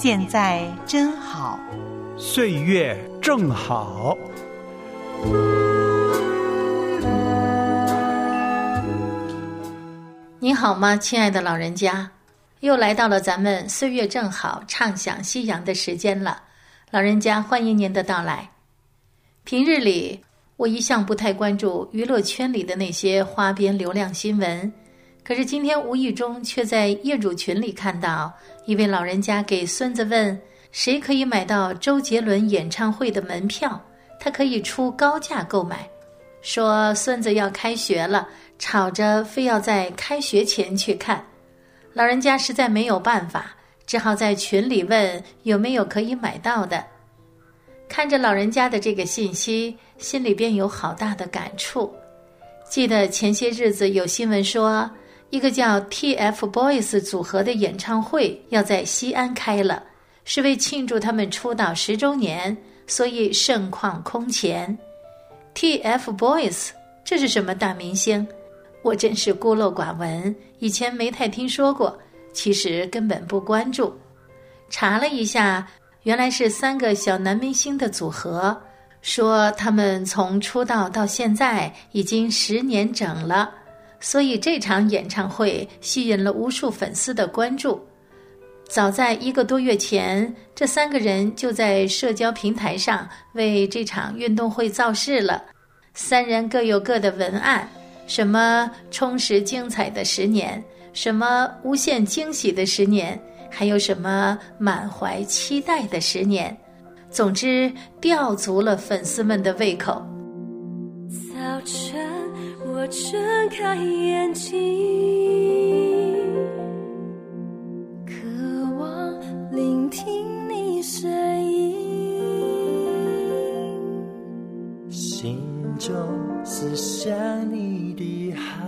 现在真好，岁月正好。你好吗，亲爱的老人家？又来到了咱们岁月正好畅享夕阳的时间了。老人家，欢迎您的到来。平日里，我一向不太关注娱乐圈里的那些花边流量新闻，可是今天无意中却在业主群里看到一位老人家给孙子问：谁可以买到周杰伦演唱会的门票？他可以出高价购买，说孙子要开学了，吵着非要在开学前去看。老人家实在没有办法，只好在群里问有没有可以买到的。看着老人家的这个信息，心里便有好大的感触。记得前些日子有新闻说，一个叫 TFBOYS 组合的演唱会要在西安开了，是为庆祝他们出道十周年。所以盛况空前，TFBOYS 这是什么大明星？我真是孤陋寡闻，以前没太听说过，其实根本不关注。查了一下，原来是三个小男明星的组合，说他们从出道到现在已经十年整了，所以这场演唱会吸引了无数粉丝的关注。早在一个多月前，这三个人就在社交平台上为这场运动会造势了。三人各有各的文案，什么充实精彩的十年，什么无限惊喜的十年，还有什么满怀期待的十年。总之，吊足了粉丝们的胃口。睁开眼睛。渴望聆听你声音，心中思想你的好，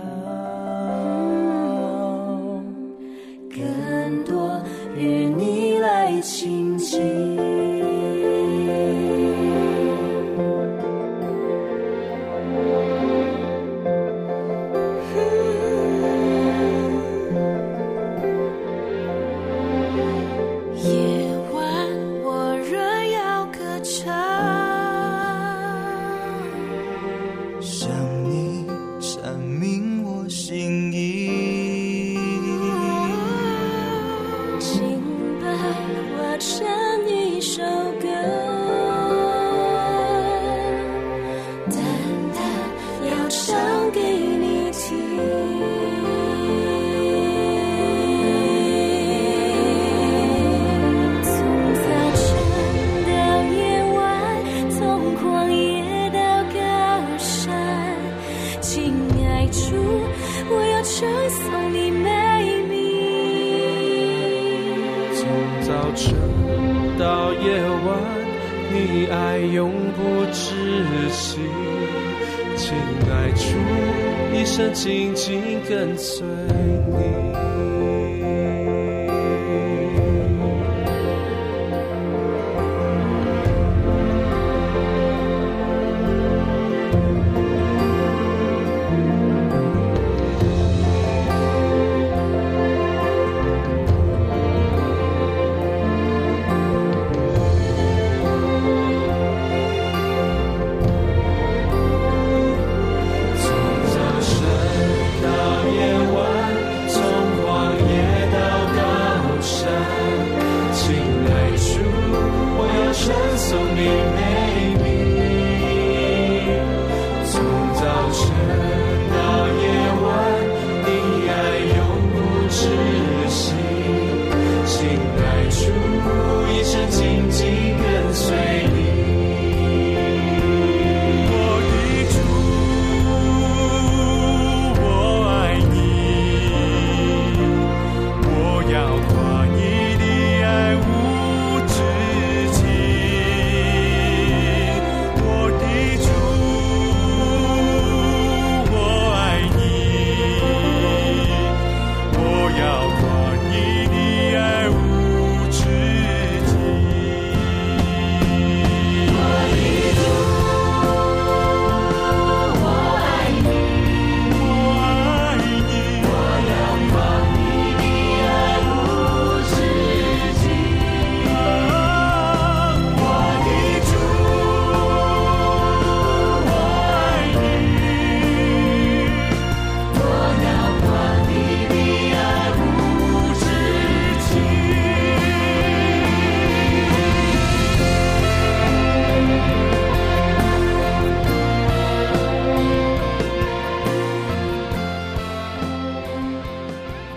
更多与你来亲近。就送你美丽从早晨到夜晚你爱永不止息请爱出一生紧紧跟随你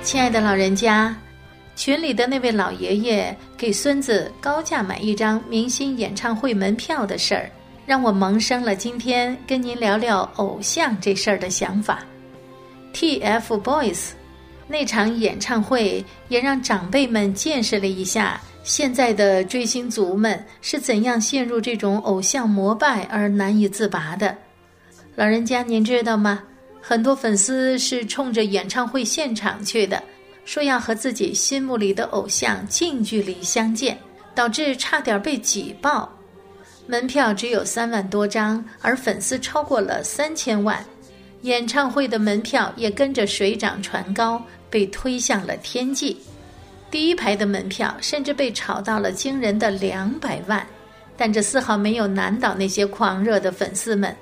亲爱的老人家，群里的那位老爷爷给孙子高价买一张明星演唱会门票的事儿，让我萌生了今天跟您聊聊偶像这事儿的想法。TFBOYS 那场演唱会也让长辈们见识了一下现在的追星族们是怎样陷入这种偶像膜拜而难以自拔的。老人家，您知道吗？很多粉丝是冲着演唱会现场去的，说要和自己心目里的偶像近距离相见，导致差点被挤爆。门票只有三万多张，而粉丝超过了三千万。演唱会的门票也跟着水涨船高，被推向了天际。第一排的门票甚至被炒到了惊人的两百万，但这丝毫没有难倒那些狂热的粉丝们。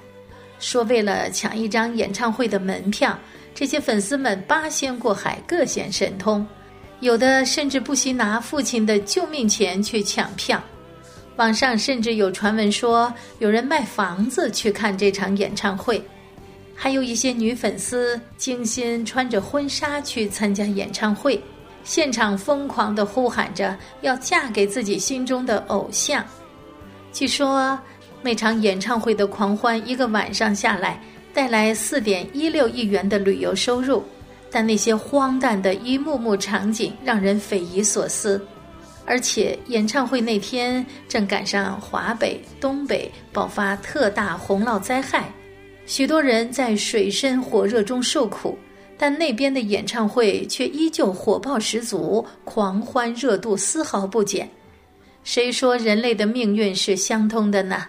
说为了抢一张演唱会的门票，这些粉丝们八仙过海，各显神通，有的甚至不惜拿父亲的救命钱去抢票。网上甚至有传闻说，有人卖房子去看这场演唱会。还有一些女粉丝精心穿着婚纱去参加演唱会，现场疯狂地呼喊着要嫁给自己心中的偶像。据说，每场演唱会的狂欢一个晚上下来，带来四点一六亿元的旅游收入。但那些荒诞的一幕幕场景让人匪夷所思，而且演唱会那天正赶上华北、东北爆发特大洪涝灾害。许多人在水深火热中受苦，但那边的演唱会却依旧火爆十足，狂欢热度丝毫不减。谁说人类的命运是相通的呢？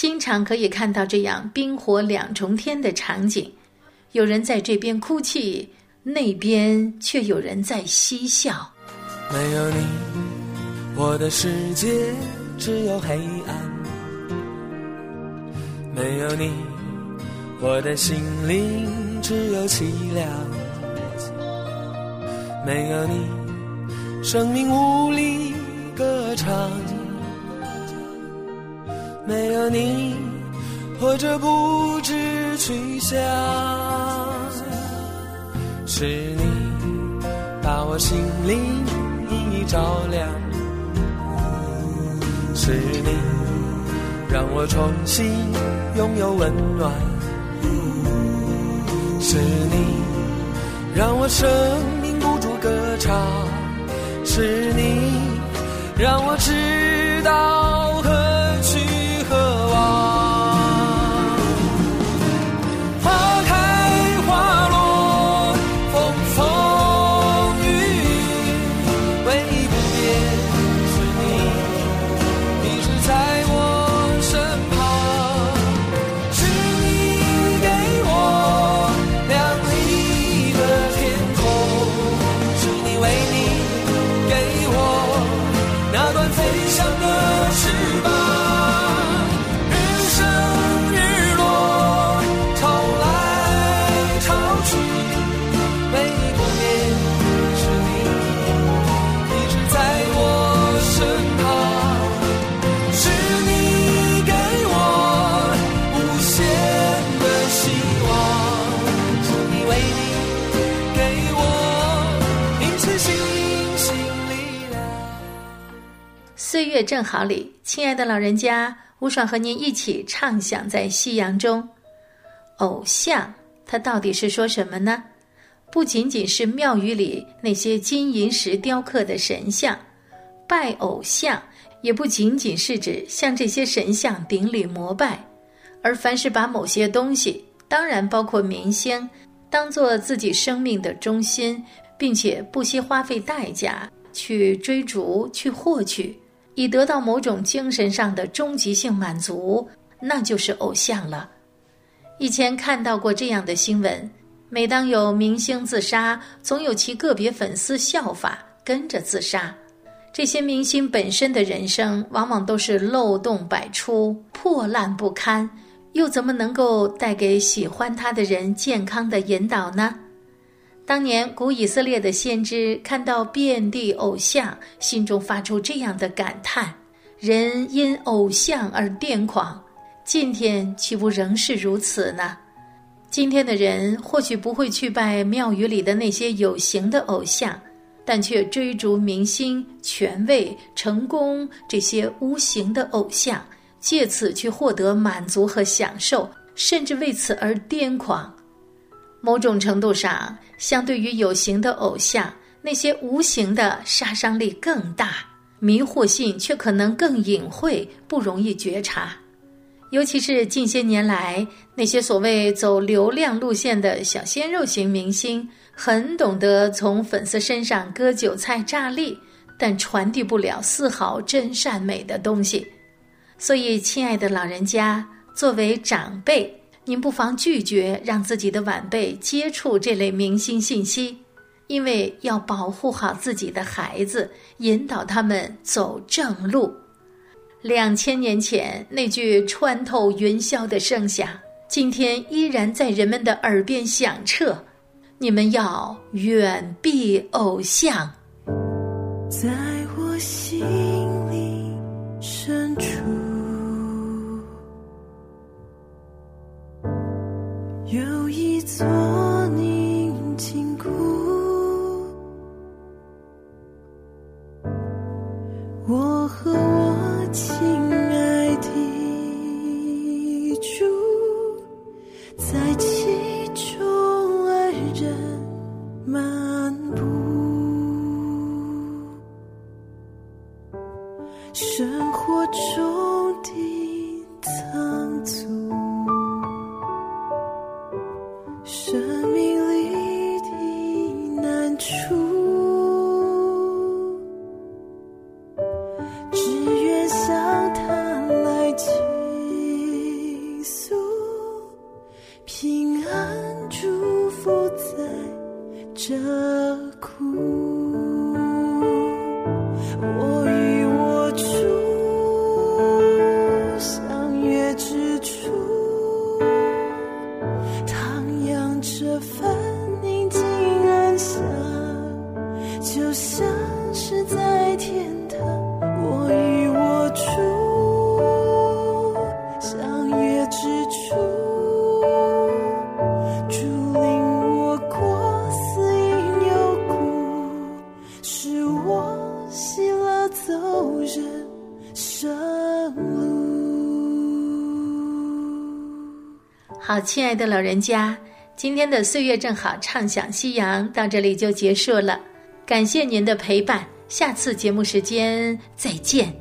经常可以看到这样冰火两重天的场景：有人在这边哭泣，那边却有人在嬉笑。没有你，我的世界只有黑暗。没有你。我的心灵只有凄凉，没有你，生命无力歌唱；没有你，或者不知去向。是你把我心灵一一照亮，是你让我重新拥有温暖。是你让我生命不住歌唱，是你让我知道回忆不变。正好里，亲爱的老人家，吴爽和您一起畅想在夕阳中。偶像，他到底是说什么呢？不仅仅是庙宇里那些金银石雕刻的神像，拜偶像，也不仅仅是指向这些神像顶礼膜拜，而凡是把某些东西，当然包括明星，当做自己生命的中心，并且不惜花费代价去追逐、去获取。以得到某种精神上的终极性满足，那就是偶像了。以前看到过这样的新闻：每当有明星自杀，总有其个别粉丝效法跟着自杀。这些明星本身的人生往往都是漏洞百出、破烂不堪，又怎么能够带给喜欢他的人健康的引导呢？当年古以色列的先知看到遍地偶像，心中发出这样的感叹：人因偶像而癫狂。今天岂不仍是如此呢？今天的人或许不会去拜庙宇里的那些有形的偶像，但却追逐明星、权位、成功这些无形的偶像，借此去获得满足和享受，甚至为此而癫狂。某种程度上，相对于有形的偶像，那些无形的杀伤力更大，迷惑性却可能更隐晦，不容易觉察。尤其是近些年来，那些所谓走流量路线的小鲜肉型明星，很懂得从粉丝身上割韭菜榨利，但传递不了丝毫真善美的东西。所以，亲爱的老人家，作为长辈，您不妨拒绝让自己的晚辈接触这类明星信息，因为要保护好自己的孩子，引导他们走正路。两千年前那句穿透云霄的声响，今天依然在人们的耳边响彻。你们要远避偶像。在我心有一座宁静谷，好，亲爱的老人家，今天的岁月正好，畅享夕阳到这里就结束了。感谢您的陪伴，下次节目时间再见。